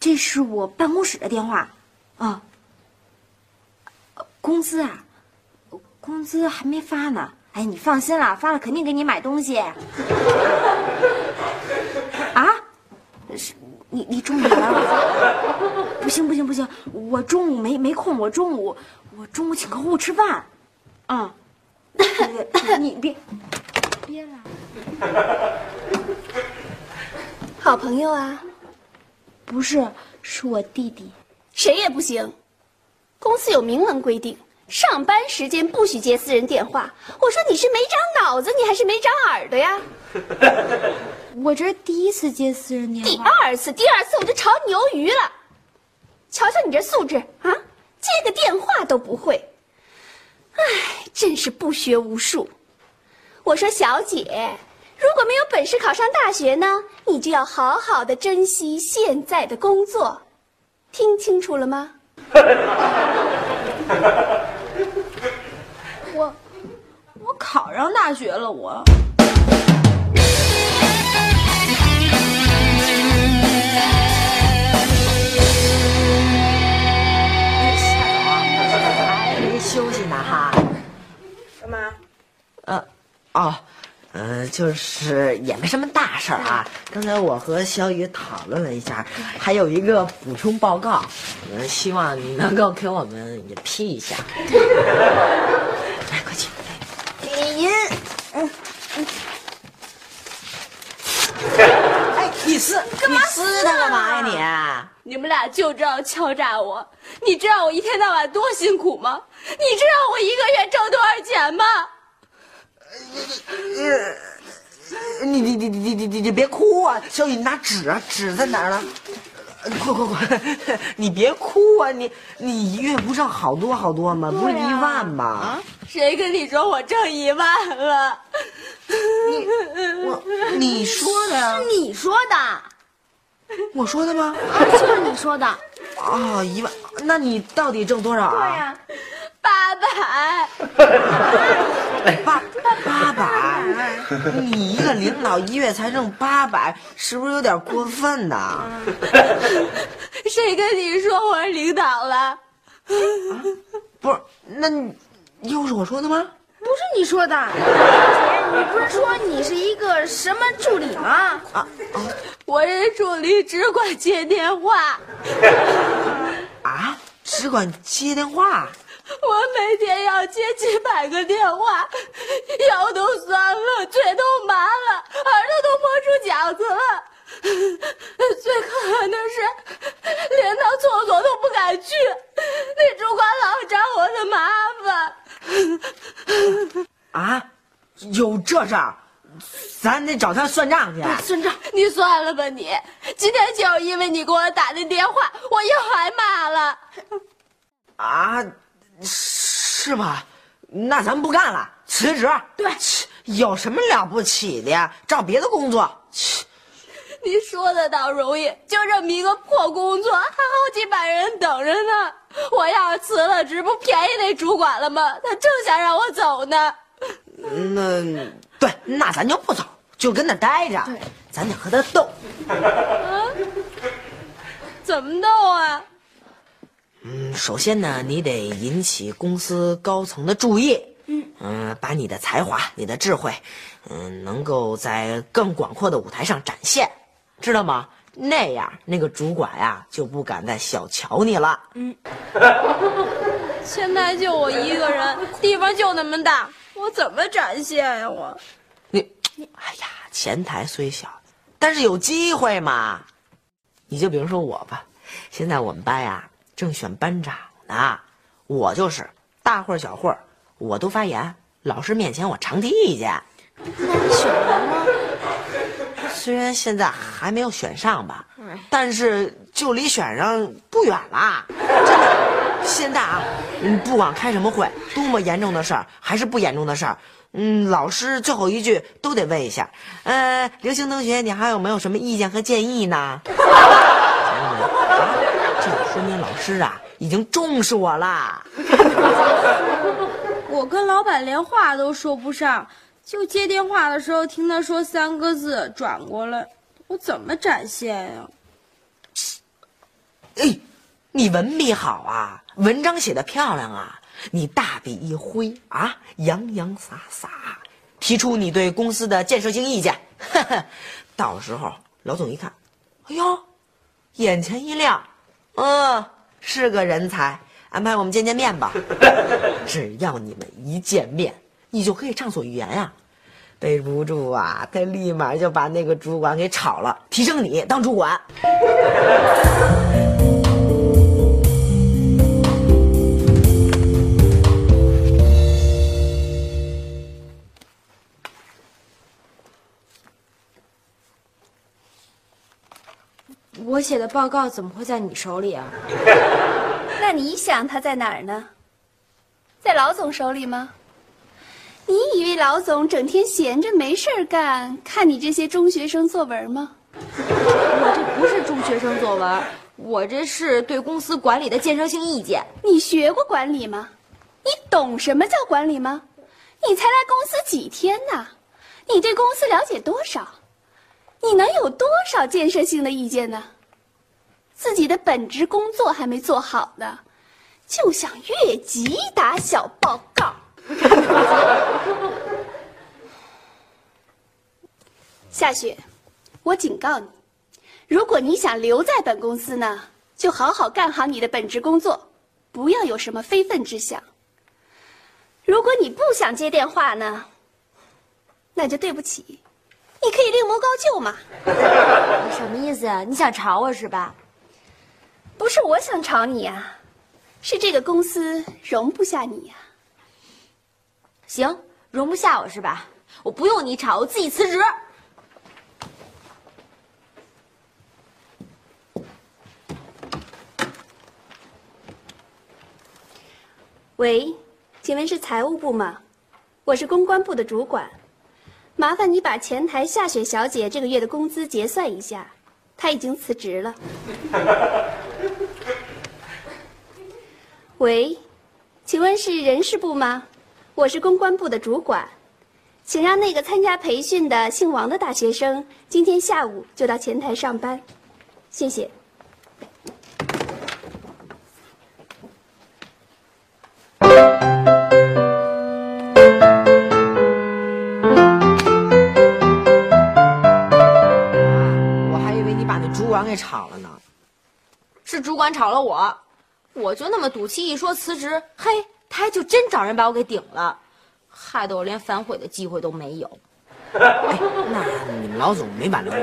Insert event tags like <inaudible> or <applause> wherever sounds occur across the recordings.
这是我办公室的电话，啊。工资啊，工资还没发呢。哎，你放心啦，发了肯定给你买东西。啊？是你你中午来我不行不行不行，我中午没没空，我中午我中午请客户吃饭，嗯，对对你别别了，好朋友啊，不是，是我弟弟。谁也不行。公司有明文规定，上班时间不许接私人电话。我说你是没长脑子，你还是没长耳朵呀？<laughs> 我这是第一次接私人电话第，二次，第二次我就炒你鱿鱼了。瞧瞧你这素质啊，接个电话都不会。哎，真是不学无术。我说小姐，如果没有本事考上大学呢，你就要好好的珍惜现在的工作。听清楚了吗？<laughs> 我我考上大学了，我。还没休息呢哈？干嘛？呃，哦，呃，就是也没什么大事儿啊。刚才我和小雨讨论了一下，还有一个补充报告，呃，希望你能够给我们也批一下。来，快去。您，嗯，哎，你撕，干嘛撕他干嘛呀你你们俩就知道敲诈我，你知道我一天到晚多辛苦吗？你知道我一个月挣多少钱吗？你？你你你你你你你别哭啊！小雨，你拿纸啊，纸在哪儿呢？呃快快快！<laughs> 你别哭啊！你你一月不挣好多好多吗？不是一万吗？谁跟你说我挣一万了？我你说的是？你说的，我说的吗？就是你说的。啊，一万，那你到底挣多少啊？呀，八百。<laughs> 八八百，你一个领导一月才挣八百，是不是有点过分呐？<laughs> 谁跟你说我是领导了？不是，那你又是我说的吗？不是你说的，姐，你不是说你是一个什么助理吗？啊啊我这助理只管接电话，啊，只管接电话。我每天要接几百个电话，腰都酸了，腿都麻了，耳朵都磨出茧子了。<laughs> 最可恨的是，连到厕所都不敢去，那主管老找我的麻烦。<laughs> 啊，有这事儿，咱得找他算账去。算账。你算了吧你！今天就是因为你给我打的电话，我又挨骂了。啊，是吧？那咱不干了，辞职。对有什么了不起的呀？找别的工作。切 <laughs> 你说的倒容易，就这么一个破工作，还好几百人等着呢。我要是辞了职，不便宜那主管了吗？他正想让我走呢。那对，那咱就不走，就跟那待着。对，咱得和他斗。怎么斗啊？嗯，首先呢，你得引起公司高层的注意。嗯把你的才华、你的智慧，嗯，能够在更广阔的舞台上展现，知道吗？那样，那个主管呀就不敢再小瞧你了。嗯 <laughs> 现在就我一个人，地方就那么大，我怎么展现呀？我你，哎呀，前台虽小，但是有机会嘛。你就比如说我吧，现在我们班呀正选班长呢，我就是大会儿小会儿我都发言，老师面前我常提意见。那你选人吗？虽然现在还没有选上吧，但是就离选上不远了。真的，现在啊，嗯，不管开什么会，多么严重的事儿，还是不严重的事儿，嗯，老师最后一句都得问一下，呃，刘星同学，你还有没有什么意见和建议呢？<laughs> 师啊已经重视我啦。<laughs> 我跟老板连话都说不上，就接电话的时候听他说三个字，转过来，我怎么展现呀、哎，你文笔好啊，文章写的漂亮啊，你大笔一挥啊，洋洋洒洒，提出你对公司的建设性意见，呵 <laughs> 呵到时候老总一看，哎呦，眼前一亮，嗯，是个人才，安排我们见见面吧。<laughs> 只要你们一见面，你就可以畅所欲言呀、背不住啊，他立马就把那个主管给炒了，提升你当主管。我写的报告怎么会在你手里啊？<laughs> 那你想他在哪儿呢？在老总手里吗？你以为老总整天闲着没事儿干，看你这些中学生作文吗？我这不是中学生作文，我这是对公司管理的建设性意见。你学过管理吗？你懂什么叫管理吗？你才来公司几天呢？你对公司了解多少？你能有多少建设性的意见呢？自己的本职工作还没做好呢，就想越级打小报告。<laughs> 夏雪，我警告你，如果你想留在本公司呢，就好好干好你的本职工作，不要有什么非分之想。如果你不想接电话呢，那就对不起，你可以另谋高就嘛。你 <laughs> 什么意思？你想炒我是吧？不是我想炒你呀、是这个公司容不下你呀、行，容不下我是吧？我不用你炒，我自己辞职。喂，请问是财务部吗？我是公关部的主管，麻烦你把前台夏雪小姐这个月的工资结算一下，她已经辞职了。喂，请问是人事部吗？我是公关部的主管，请让那个参加培训的姓王的大学生今天下午就到前台上班，谢谢。我还以为你把那主管给炒了呢。是主管炒了我，我就那么赌气一说辞职，嘿，他还就真找人把我给顶了，害得我连反悔的机会都没有。<laughs> 哎，那你们老总没挽留你？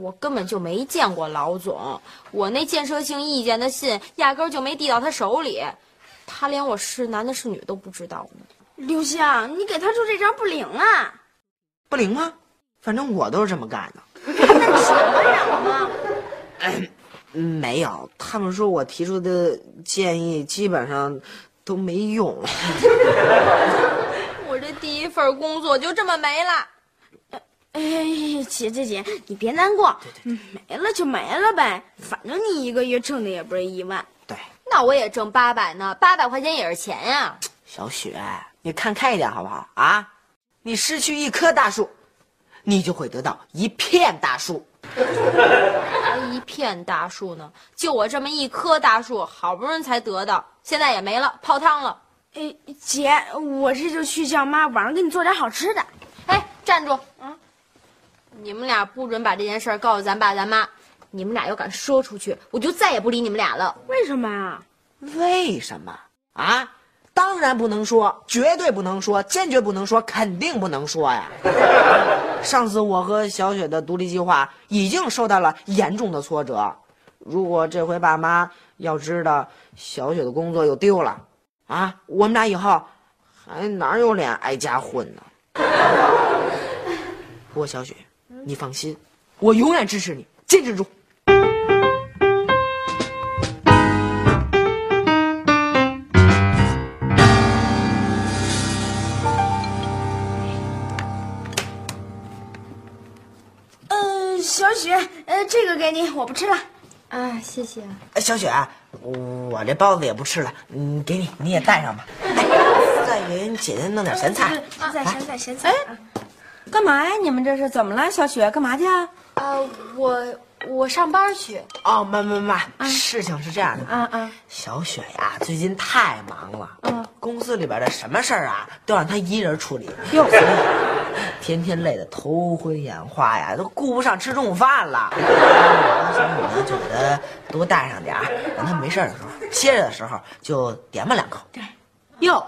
我根本就没见过老总，我那建设性意见的信压根儿就没递到他手里，他连我是男的是女都不知道呢。刘香，你给他出这招不灵啊！不灵吗？反正我都是这么干的。<laughs> 嗯，<laughs> 没有，他们说我提出的建议基本上都没用。<laughs> 我这第一份工作就这么没了。哎，姐姐姐，你别难过，嗯没了就没了呗，反正你一个月挣的也不是一万。对，那我也挣八百呢，八百块钱也是钱呀、小雪，你看开一点好不好啊？你失去一棵大树，你就会得到一片大树。还 <laughs> 一片大树呢，就我这么一棵大树，好不容易才得到，现在也没了，泡汤了。哎，姐，我这就去叫妈晚上给你做点好吃的。哎，站住！啊，你们俩不准把这件事儿告诉咱爸咱妈，你们俩要敢说出去，我就再也不理你们俩了。为什么啊？为什么啊？当然不能说，绝对不能说，坚决不能说，肯定不能说呀！<laughs> 上次我和小雪的独立计划已经受到了严重的挫折，如果这回爸妈要知道小雪的工作又丢了，啊，我们俩以后还哪有脸挨家混呢？<laughs> 不过小雪，你放心，我永远支持你，坚持住。这个给你，我不吃了。啊，谢谢。哎小雪，我这包子也不吃了，嗯，给你，你也带上吧。哎再给姐姐弄点咸菜。咸菜，咸菜，咸菜。哎，干嘛呀？你们这是怎么了？小雪，干嘛去啊？啊，我我上班去。哦，妈妈妈，事情是这样的，啊啊，小雪呀，最近太忙了，嗯，公司里边的什么事儿啊，都让她一人处理，哟，天天累得头昏眼花呀，都顾不上吃中午饭了。我和小雨呢，就给她多带上点儿，让她没事儿的时候、歇着的时候就点吧两口。对哟，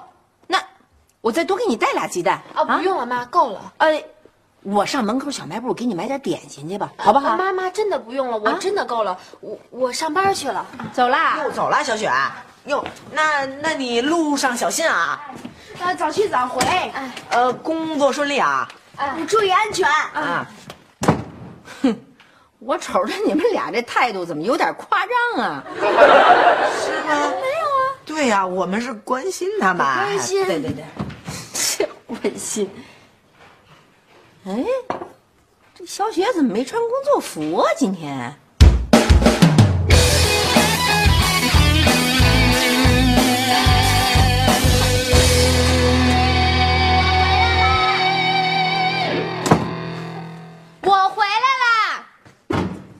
那我再多给你带俩鸡蛋啊，不用了，妈，够了。呃，我上门口小卖部给你买点点心去吧，好不好？妈妈真的不用了，我真的够了。我我上班去了。走啦。又走了，小雪。哟，那那你路上小心啊。呃，早去早回，哎呃，工作顺利啊。注意安全。啊，哼我瞅着你们俩这态度怎么有点夸张啊？<laughs> 是吗？没有啊。对呀、我们是关心他们。关心对对对，这 <laughs> 关心。哎，这小雪怎么没穿工作服啊？今天？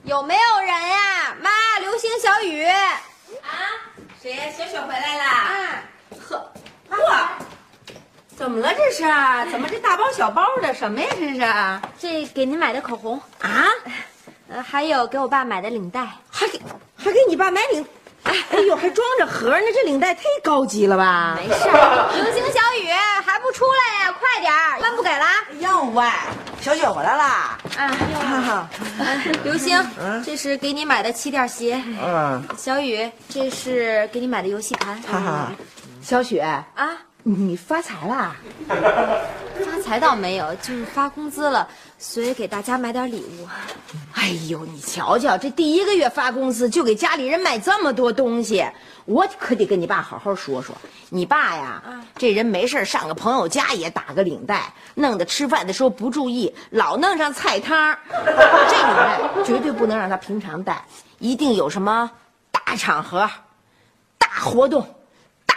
有没有人呀？妈，流星、小雨。啊谁呀？小雪回来啦！呵，嚯，怎么了这是？怎么这大包小包的？什么呀这是？啊？这给您买的口红啊，呃，还有给我爸买的领带。还给还给你爸买领，哎呦，还装着盒呢，这领带太高级了吧？没事儿，流星、小雨还不出来呀？快点儿，饭不给了。哟喂，小雪回来啦。啊，刘星，这是给你买的气垫鞋。嗯，小雨，这是给你买的游戏盘。哈哈。小雪，啊，你发财啦？<laughs> 发财倒没有，就是发工资了，所以给大家买点礼物。哎呦，你瞧瞧，这第一个月发工资就给家里人买这么多东西，我可得跟你爸好好说说。你爸呀，这人没事儿上个朋友家也打个领带，弄得吃饭的时候不注意，老弄上菜汤。<laughs> 这领带绝对不能让他平常戴，一定有什么大场合、大活动。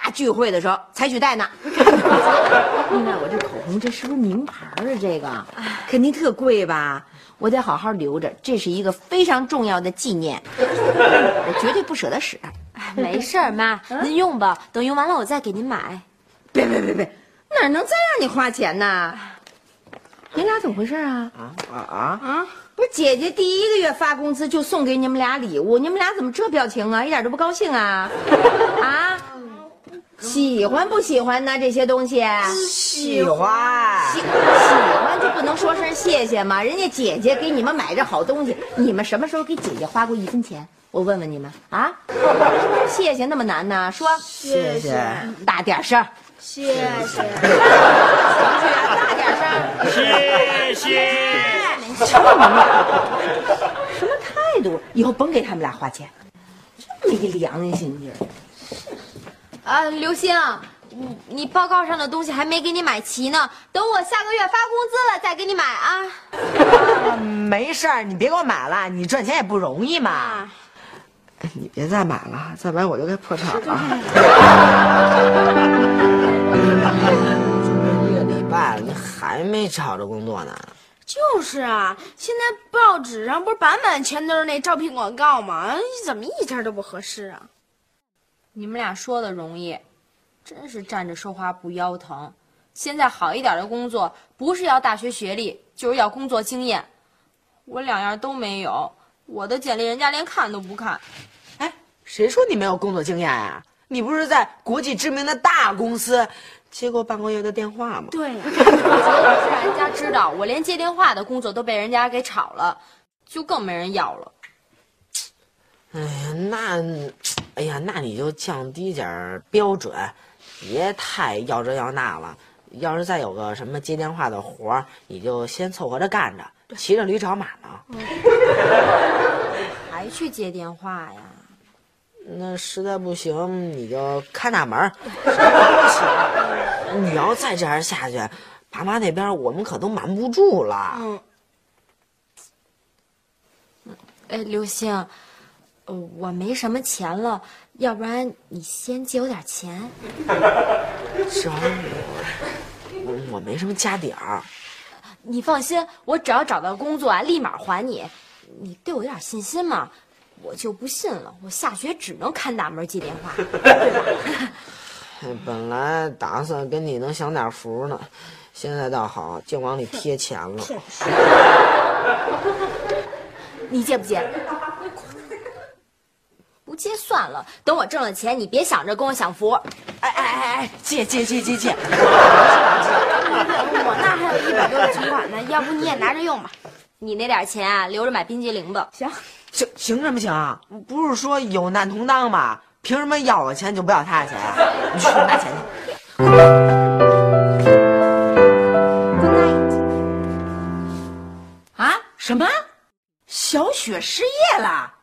大聚会的时候才去戴呢。另外，我这口红这是不是名牌啊？这个肯定特贵吧？我得好好留着，这是一个非常重要的纪念，我绝对不舍得使。没事儿，妈，您用吧，等用完了我再给您买。别别别别，哪能再让你花钱呢？你俩怎么回事啊？啊啊啊！啊！不是姐姐第一个月发工资就送给你们俩礼物，你们俩怎么这表情啊？一点都不高兴啊？啊？喜欢不喜欢呢？这些东西？喜欢。喜喜欢就不能说声谢谢吗？人家姐姐给你们买这好东西，你们什么时候给姐姐花过一分钱？我问问你们啊，谢谢那么难呢？说谢谢。大点声，谢谢。大点声，谢谢。瞧你们什么态度？以后甭给他们俩花钱，这没良心劲儿。啊，刘星，你你报告上的东西还没给你买齐呢，等我下个月发工资了再给你买啊。没事儿，你别给我买了，你赚钱也不容易嘛。你别再买了，再买我就该破产了。<laughs> 一个礼拜了，你还没找着工作呢？就是啊，现在报纸上不是版版全都是那招聘广告吗？怎么一家都不合适啊？你们俩说的容易，真是站着说话不腰疼。现在好一点的工作，不是要大学学历，就是要工作经验。我两样都没有，我的简历人家连看都不看。哎，谁说你没有工作经验呀、你不是在国际知名的大公司接过半个月的电话吗？对，<laughs> 是让人家知道我连接电话的工作都被人家给炒了，就更没人要了。哎呀，那，哎呀，那你就降低点儿标准，别太要这要那了。要是再有个什么接电话的活儿，你就先凑合着干着，骑着驴找马呢。<laughs> 还去接电话呀？那实在不行，你就看大门不行，<laughs> 你要再这样下去，爸妈那边我们可都瞒不住了。嗯。哎，刘星，呃，我没什么钱了，要不然你先借我点钱。<laughs> 找我，我没什么家底儿。你放心，我只要找到工作啊，立马还你。你对我有点信心吗？我就不信了，我下学只能看大门接电话，<laughs> 对吧？本来打算跟你能享点福呢，现在倒好，净往里贴钱了。<laughs> 你借不借？不借算了，等我挣了钱，你别想着跟我享福。哎哎哎哎，借借借借借！我 <laughs> 那还有一百多的存款呢，要不你也拿着用吧。你那点钱啊，留着买冰激凌吧。行，行行什么行啊？不是说有难同当吗？凭什么要我钱就不要他的钱啊？你去拿钱去。啊？什么？小雪失业了？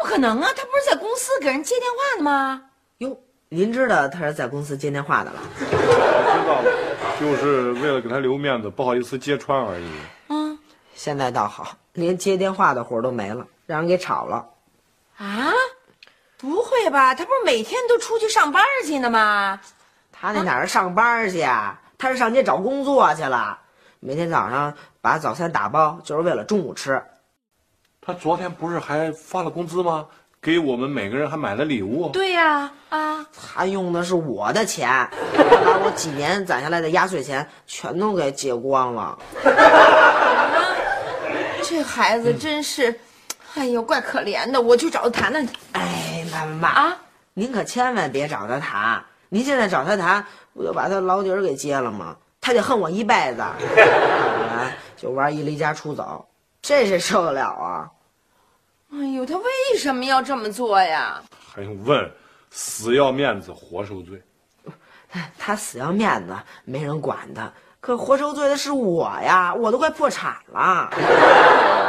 不可能啊！他不是在公司给人接电话呢吗？哟，您知道他是在公司接电话的了？我知道了，就是为了给他留面子，不好意思揭穿而已。嗯。现在倒好，连接电话的活都没了，让人给炒了。啊？不会吧？他不是每天都出去上班去呢吗？他那哪是上班去啊？他是上街找工作去了。每天早上把早餐打包，就是为了中午吃。他昨天不是还发了工资吗？给我们每个人还买了礼物。对呀，啊，他用的是我的钱，<laughs> 把我几年攒下来的压岁钱全都给借光了。<laughs> 这孩子真是，哎呦，怪可怜的。我去找他谈谈去。哎，妈妈妈啊，您可千万别找他谈。您现在找他谈，不就把他老底儿给揭了吗？他得恨我一辈子，要不然就玩一离家出走，这谁受得了啊？哎呦，他为什么要这么做呀？还用问？死要面子活受罪。<laughs> 他死要面子，没人管他。可活受罪的是我呀，我都快破产了。<laughs>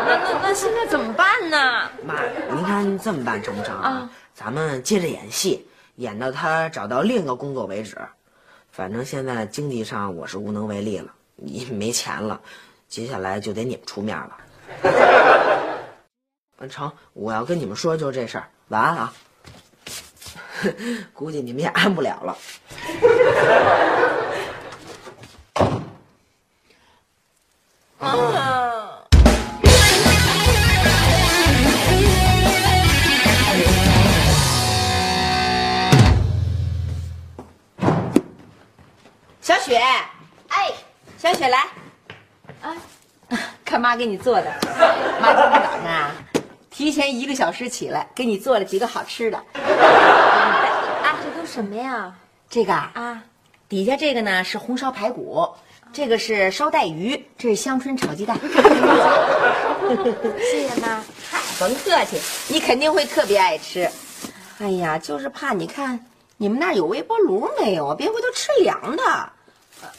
那那那现在怎么办呢？妈，您看这么办成不成啊？咱们接着演戏，演到他找到另一个工作为止。反正现在经济上我是无能为力了，你没钱了，接下来就得你们出面了。<laughs> 完成，我要跟你们说就是这事儿，晚安啊。<laughs> 估计你们也安不了了。啊！小雪，哎，小雪来，啊，看妈给你做的。妈今天早上啊，提前一个小时起来，给你做了几个好吃的。啊，这都什么呀？这个啊，啊，底下这个呢是红烧排骨，这个是烧带鱼，这是香椿炒鸡蛋。<laughs> 谢谢妈。嗨，甭客气，你肯定会特别爱吃。哎呀，就是怕你看你们那儿有微波炉没有啊？别回头吃凉的。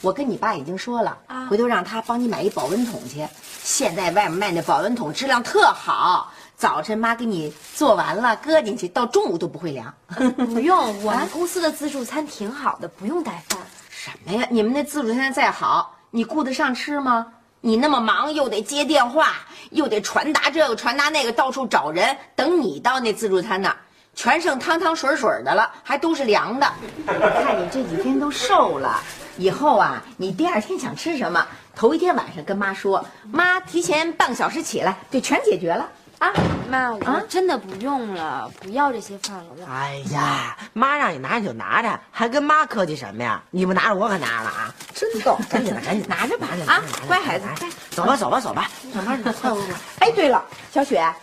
我跟你爸已经说了，啊回头让他帮你买一保温桶去。现在外面卖那保温桶质量特好，早晨妈给你做完了，搁进去，到中午都不会凉。<laughs> 不用，我们公司的自助餐挺好的，不用带饭。什么呀？你们那自助餐再好，你顾得上吃吗？你那么忙，又得接电话，又得传达这个传达那个，到处找人。等你到那自助餐那儿，全剩汤汤水水的了，还都是凉的。我看你这几天都瘦了，以后啊，你第二天想吃什么，头一天晚上跟妈说，妈提前半个小时起来，就全解决了啊。妈，我真的不用了，不要这些饭了。哎呀，妈让你拿着就拿着，还跟妈客气什么呀？你不拿着我可拿了啊！真逗，赶紧的，赶紧拿着吧啊乖孩子走吧，走吧，走吧，慢慢的，快快快！哎，对了，小雪啊，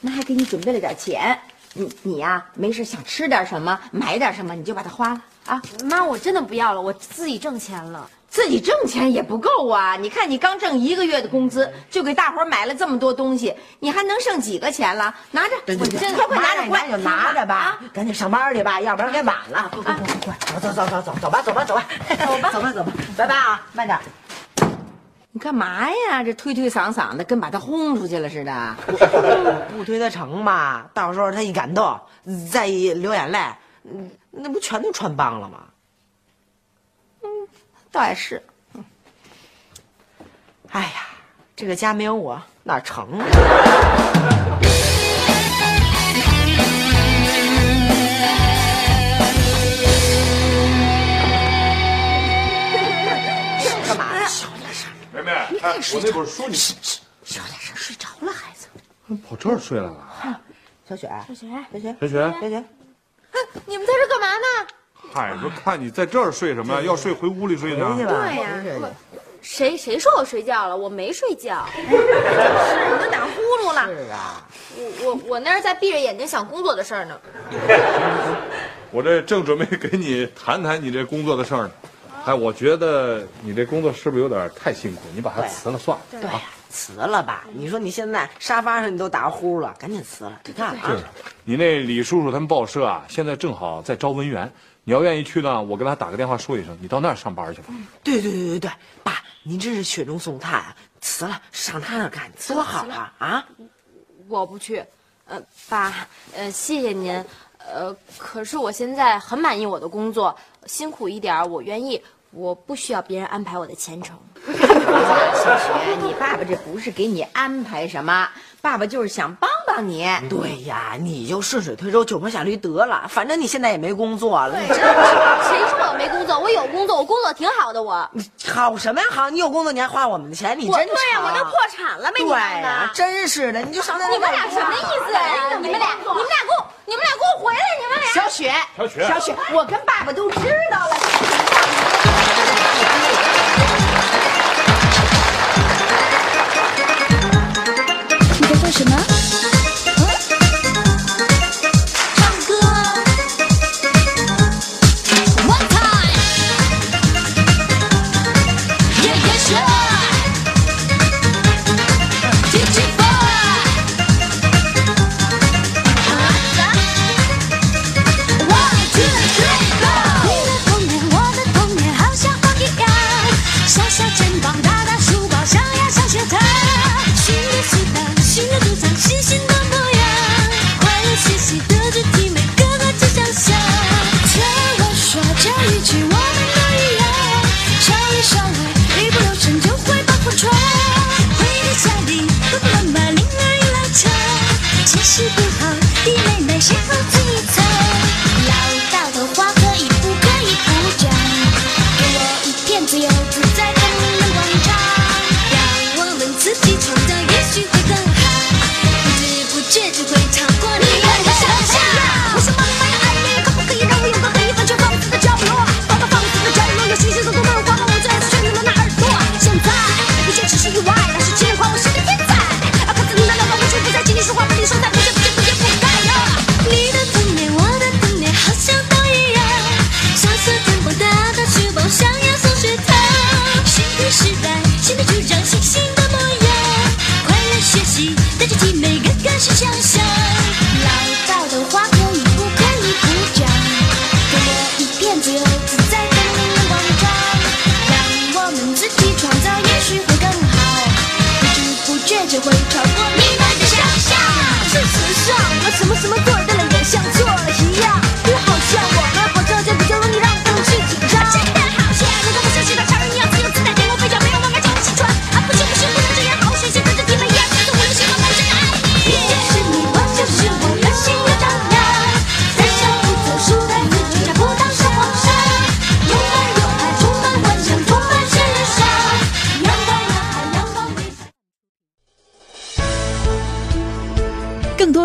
妈还给你准备了点钱，你你呀、没事想吃点什么，买点什么，你就把它花了啊。妈，我真的不要了，我自己挣钱了。自己挣钱也不够啊！你看你刚挣一个月的工资，就给大伙儿买了这么多东西，你还能剩几个钱了？拿着，对对对，真快快拿着，快就拿着吧啊！，赶紧上班去吧，要不然该晚了。快快快快，走走走走走走吧，走吧走吧，<laughs> 走吧走吧走吧，拜拜啊，慢点。你干嘛呀？这推推搡搡的，跟把他轰出去了似的。不推他成吧？到时候他一感动，再一流眼泪，嗯那不全都穿帮了吗？倒也是，哎呀，这个家没有我哪成啊？<laughs> 干嘛呀？小点声妹妹，哎，我那会儿说你小点声，睡着了，孩子。跑这儿睡来了。小雪，小雪，小雪，小雪，小雪，<laughs> 你们在这干嘛呢？嗨，说看你在这儿睡什么呀？要睡回屋里睡呢。回去吧。对呀谁谁说我睡觉了？我没睡觉，你都打呼噜了。是啊，我我我那是在闭着眼睛想工作的事儿呢。<laughs> 我这正准备给你谈谈你这工作的事儿呢。哎，我觉得你这工作是不是有点太辛苦？你把它辞了算了。对呀，辞了吧。你说你现在沙发上你都打呼噜了，赶紧辞了。你看啊，你那李叔叔他们报社啊，现在正好在招文员。你要愿意去呢，我跟他打个电话说一声，你到那儿上班去吧。对对对对对，爸，您真是雪中送炭啊！辞了，上他那儿干，多好啊啊！我不去。呃，爸，呃，谢谢您。呃，可是我现在很满意我的工作，辛苦一点儿我愿意，我不需要别人安排我的前程。小雪，你爸爸这不是给你安排什么，爸爸就是想帮帮你。对呀，你就顺水推舟，九坡下驴得了。反正你现在也没工作了，你这谁说我没工作？我有工作，我工作挺好的。我好什么呀好？你有工作你还花我们的钱，你真我对呀，成我都破产了，没对你干呀的，。真是的，你就上那你们俩什么意思呀？你们俩，你们俩给我，你们俩给我回来！你们俩。小雪，小雪小雪，我跟爸爸都知道了。你片创造，也许